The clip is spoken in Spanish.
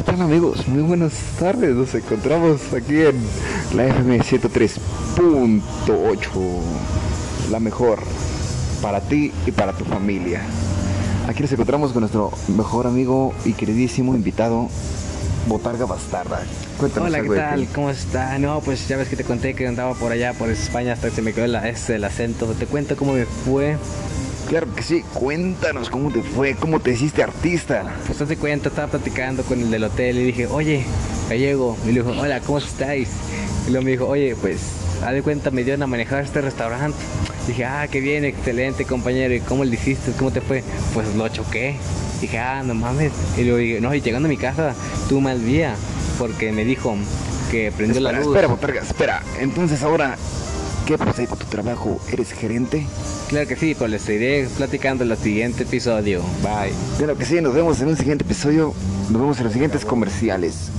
amigos? Muy buenas tardes. Nos encontramos aquí en la FM 103.8. La mejor para ti y para tu familia. Aquí nos encontramos con nuestro mejor amigo y queridísimo invitado, Botarga Bastarda. Cuéntanos Hola, ¿qué tal? ¿Cómo está? No, pues ya ves que te conté que andaba por allá, por España, hasta que se me quedó la, este, el acento. Te cuento cómo me fue. Claro que sí, cuéntanos cómo te fue, cómo te hiciste artista. Pues hace cuenta, estaba platicando con el del hotel y dije, oye, gallego. Y le dijo, hola, ¿cómo estáis? Y luego me dijo, oye, pues, haz de cuenta, me dieron a manejar este restaurante. Dije, ah, qué bien, excelente compañero. ¿Y cómo le hiciste? ¿Cómo te fue? Pues lo choqué. Dije, ah, no mames. Y luego dije, no, y llegando a mi casa, tú mal día. Porque me dijo que prendió la luz. Espera, espera. Entonces ahora ¿Qué pasa con tu trabajo? ¿Eres gerente? Claro que sí, pues les iré platicando en el siguiente episodio. Bye. Claro que sí, nos vemos en un siguiente episodio. Nos vemos en los siguientes comerciales.